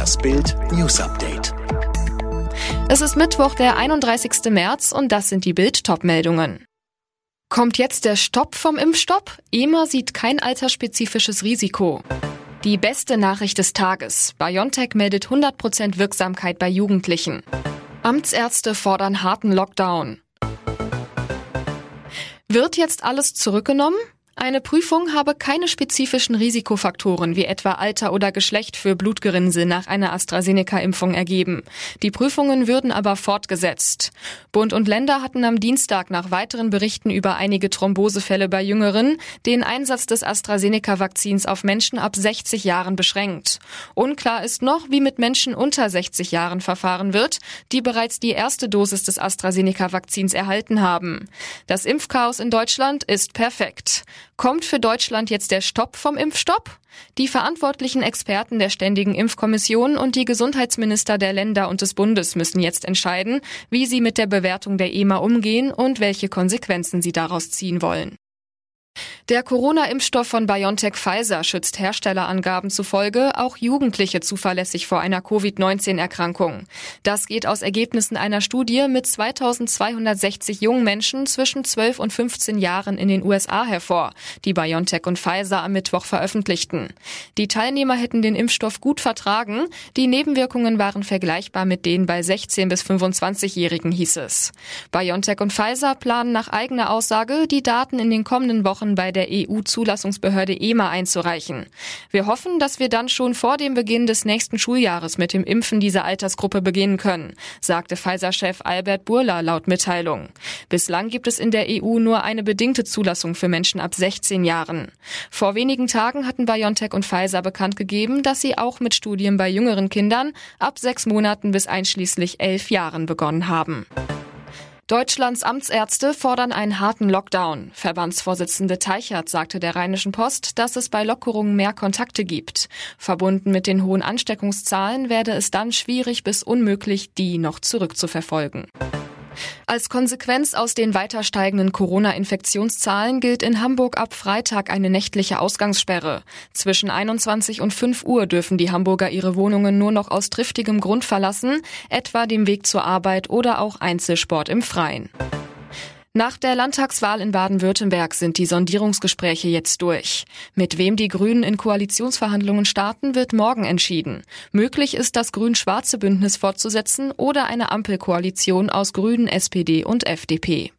Das Bild News Update. Es ist Mittwoch, der 31. März und das sind die Bild-Top-Meldungen. Kommt jetzt der Stopp vom Impfstopp? EMA sieht kein altersspezifisches Risiko. Die beste Nachricht des Tages. BioNTech meldet 100% Wirksamkeit bei Jugendlichen. Amtsärzte fordern harten Lockdown. Wird jetzt alles zurückgenommen? Eine Prüfung habe keine spezifischen Risikofaktoren wie etwa Alter oder Geschlecht für Blutgerinnsel nach einer AstraZeneca-Impfung ergeben. Die Prüfungen würden aber fortgesetzt. Bund und Länder hatten am Dienstag nach weiteren Berichten über einige Thrombosefälle bei Jüngeren den Einsatz des AstraZeneca-Vakzins auf Menschen ab 60 Jahren beschränkt. Unklar ist noch, wie mit Menschen unter 60 Jahren verfahren wird, die bereits die erste Dosis des AstraZeneca-Vakzins erhalten haben. Das Impfchaos in Deutschland ist perfekt. Kommt für Deutschland jetzt der Stopp vom Impfstopp? Die verantwortlichen Experten der Ständigen Impfkommission und die Gesundheitsminister der Länder und des Bundes müssen jetzt entscheiden, wie sie mit der Bewertung der EMA umgehen und welche Konsequenzen sie daraus ziehen wollen. Der Corona-Impfstoff von BioNTech Pfizer schützt Herstellerangaben zufolge auch Jugendliche zuverlässig vor einer Covid-19-Erkrankung. Das geht aus Ergebnissen einer Studie mit 2260 jungen Menschen zwischen 12 und 15 Jahren in den USA hervor, die BioNTech und Pfizer am Mittwoch veröffentlichten. Die Teilnehmer hätten den Impfstoff gut vertragen, die Nebenwirkungen waren vergleichbar mit denen bei 16 bis 25-Jährigen, hieß es. BioNTech und Pfizer planen nach eigener Aussage, die Daten in den kommenden Wochen bei der der EU-Zulassungsbehörde EMA einzureichen. Wir hoffen, dass wir dann schon vor dem Beginn des nächsten Schuljahres mit dem Impfen dieser Altersgruppe beginnen können, sagte Pfizer-Chef Albert Burla laut Mitteilung. Bislang gibt es in der EU nur eine bedingte Zulassung für Menschen ab 16 Jahren. Vor wenigen Tagen hatten BioNTech und Pfizer bekannt gegeben, dass sie auch mit Studien bei jüngeren Kindern ab sechs Monaten bis einschließlich elf Jahren begonnen haben. Deutschlands Amtsärzte fordern einen harten Lockdown. Verbandsvorsitzende Teichert sagte der Rheinischen Post, dass es bei Lockerungen mehr Kontakte gibt. Verbunden mit den hohen Ansteckungszahlen werde es dann schwierig bis unmöglich, die noch zurückzuverfolgen. Als Konsequenz aus den weiter steigenden Corona-Infektionszahlen gilt in Hamburg ab Freitag eine nächtliche Ausgangssperre. Zwischen 21 und 5 Uhr dürfen die Hamburger ihre Wohnungen nur noch aus triftigem Grund verlassen, etwa dem Weg zur Arbeit oder auch Einzelsport im Freien. Nach der Landtagswahl in Baden-Württemberg sind die Sondierungsgespräche jetzt durch. Mit wem die Grünen in Koalitionsverhandlungen starten, wird morgen entschieden. Möglich ist das grün-schwarze Bündnis fortzusetzen oder eine Ampelkoalition aus Grünen, SPD und FDP.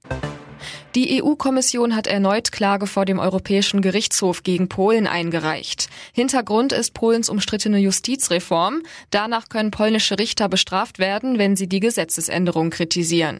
Die EU-Kommission hat erneut Klage vor dem Europäischen Gerichtshof gegen Polen eingereicht. Hintergrund ist Polens umstrittene Justizreform. Danach können polnische Richter bestraft werden, wenn sie die Gesetzesänderung kritisieren.